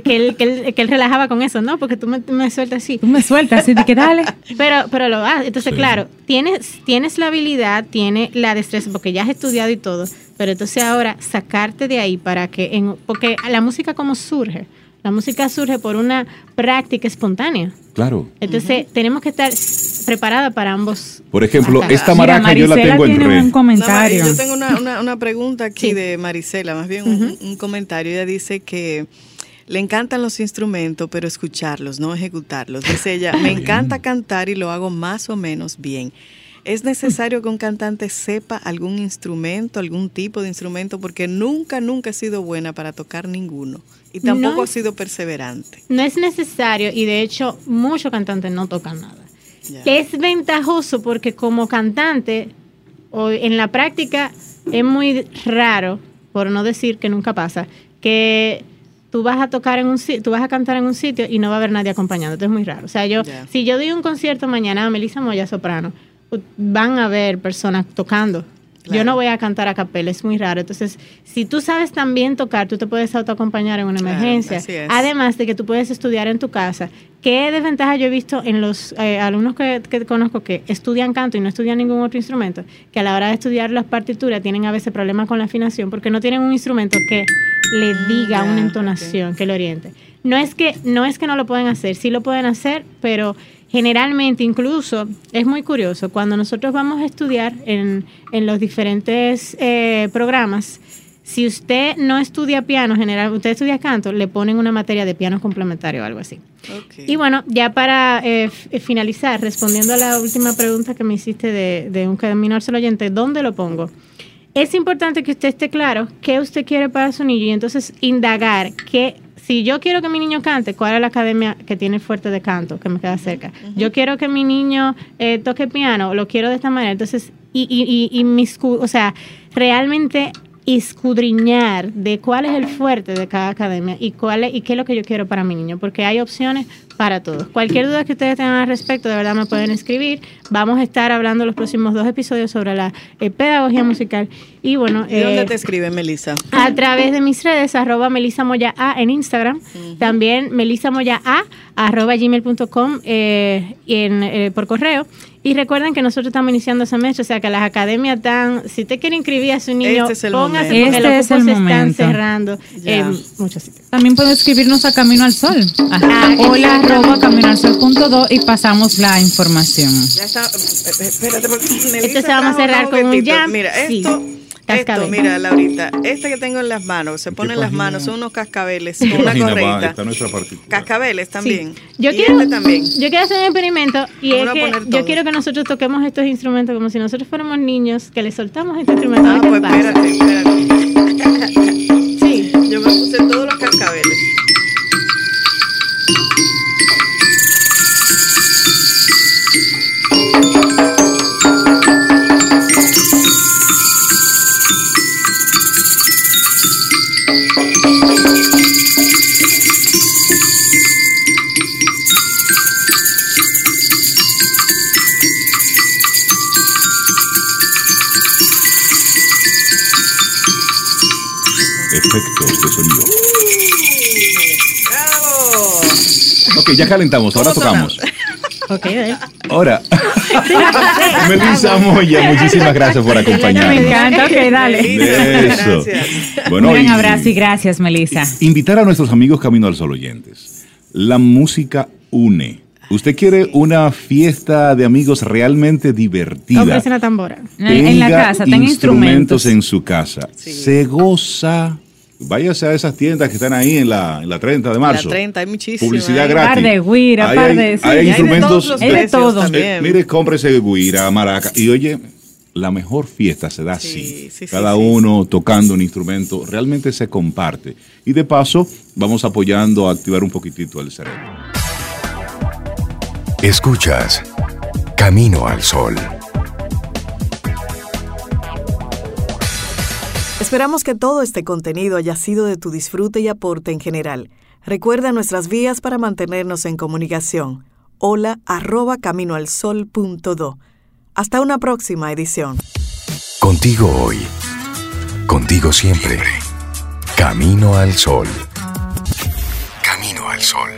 que, él, que, él, relajaba con eso, ¿no? Porque tú me, me sueltas así. Tú me sueltas así, que dale. Pero, pero lo haces. Entonces, claro, tienes, tienes la habilidad, tienes la destreza, porque ya has estudiado y todo, pero entonces ahora sacarte de ahí para que, en, porque la música como surge, la música surge por una práctica espontánea. Claro. Entonces, tenemos que estar preparada para ambos. Por ejemplo, esta maraca yo la tengo en red. Un comentario. yo tengo una, una, pregunta aquí de Marisela, más bien un, comentario. Ella dice que le encantan los instrumentos, pero escucharlos, no ejecutarlos. Dice ella, me encanta cantar y lo hago más o menos bien. ¿Es necesario que un cantante sepa algún instrumento, algún tipo de instrumento? Porque nunca, nunca he sido buena para tocar ninguno. Y tampoco ha sido perseverante. No es necesario y de hecho muchos cantantes no tocan nada. Es ventajoso porque como cantante o en la práctica es muy raro, por no decir que nunca pasa, que tú vas a tocar en un tú vas a cantar en un sitio y no va a haber nadie acompañándote, es muy raro. O sea, yo si yo doy un concierto mañana a Melissa Moya soprano, van a haber personas tocando yo no voy a cantar a capela, es muy raro. Entonces, si tú sabes también tocar, tú te puedes autoacompañar en una emergencia. Además de que tú puedes estudiar en tu casa. ¿Qué desventaja yo he visto en los eh, alumnos que, conozco que estudian canto y no estudian ningún otro instrumento? Que a la hora de estudiar las partituras tienen a veces problemas con la afinación porque no tienen un instrumento que le diga una entonación, que le oriente. No es que, no es que no lo pueden hacer, sí lo pueden hacer, pero generalmente incluso es muy curioso, cuando nosotros vamos a estudiar en, en los diferentes eh, programas, si usted no estudia piano, general, usted estudia canto, le ponen una materia de piano complementario o algo así. Y bueno, ya para eh, finalizar, respondiendo a la última pregunta que me hiciste de, de un camino al oyente, ¿dónde lo pongo? Es importante que usted esté claro qué usted quiere para su niño y entonces indagar qué si yo quiero que mi niño cante, ¿cuál es la academia que tiene fuerte de canto, que me queda cerca? Yo quiero que mi niño eh, toque piano, lo quiero de esta manera. Entonces, y, y, y, y mis, o sea, realmente escudriñar de cuál es el fuerte de cada academia y cuál es, y qué es lo que yo quiero para mi niño, porque hay opciones para todos. Cualquier duda que ustedes tengan al respecto, de verdad me pueden escribir. Vamos a estar hablando los próximos dos episodios sobre la eh, pedagogía musical. Y bueno, ¿Y dónde eh, te escriben, Melissa? A través de mis redes, arroba Melissa Moya A en Instagram, también Melissa Moya A, arroba gmail.com eh, en, por correo Y recuerden que nosotros estamos iniciando semestre, o sea que las academias están, si usted quiere inscribir a su niño, Este es el póngase momento. porque Este los es cupos el se están cerrando Ya. en muchos sitios. También puede escribirnos a Camino al Sol. Ah, Hola, exactamente. arroba caminoalsol.do y pasamos la información. Ya está. eh, Espérate, porque Este se vamos a cerrar con un jam. Mira, Sí. Esto. Mira, Laurita, este que tengo en las manos, se pone en las manos, son unos cascabeles ¿En con qué una correita. Está nuestra partitura. Cascabeles también. Sí. Yo Y quiero, este también. yo quiero hacer un experimento y es que yo quiero que nosotros toquemos estos instrumentos como si nosotros fuéramos niños, que le soltamos este instrumento. Ah, pues pasa. espérate, espérate. Sí. Yo me puse todos los cascabeles. Efectos de sonido. ¡Bravo! Ok, ya calentamos, ahora ¿Cómo tocamos. Ok, dale. Ahora, Melissa Moya, muchísimas gracias por Me acompañarnos. encanta, ok, dale. Eso. gracias. Bueno, Un gran y- abrazo y gracias, Melissa. Invitar a nuestros amigos Camino al Sol oyentes. La música une. ¿Usted quiere una fiesta de amigos realmente divertida? Ofrece una tambora. En, en la Tenga casa, ten instrumentos. en su casa. Se goza. Váyase a esas tiendas que están ahí en la, en la 30 de marzo. La 30, hay muchísimo. Publicidad ahí. gratis. Par de guira, Ahí par hay- de- sí, hay hay de instrumentos. Hay de precios todo. también. Eh, mire, cómprese guira, maraca. Y oye, la mejor fiesta se da Sí, así. sí, sí, Cada sí, uno tocando un instrumento, realmente se comparte. Y de paso, vamos apoyando a activar un poquitito el cerebro. Escuchas Camino al Sol. Esperamos que todo este contenido haya sido de tu disfrute y aporte en general. Recuerda nuestras vías para mantenernos en comunicación. Hola arroba caminoalsol.do. Hasta una próxima edición. Contigo hoy. Contigo siempre. Camino al Sol. Camino al Sol.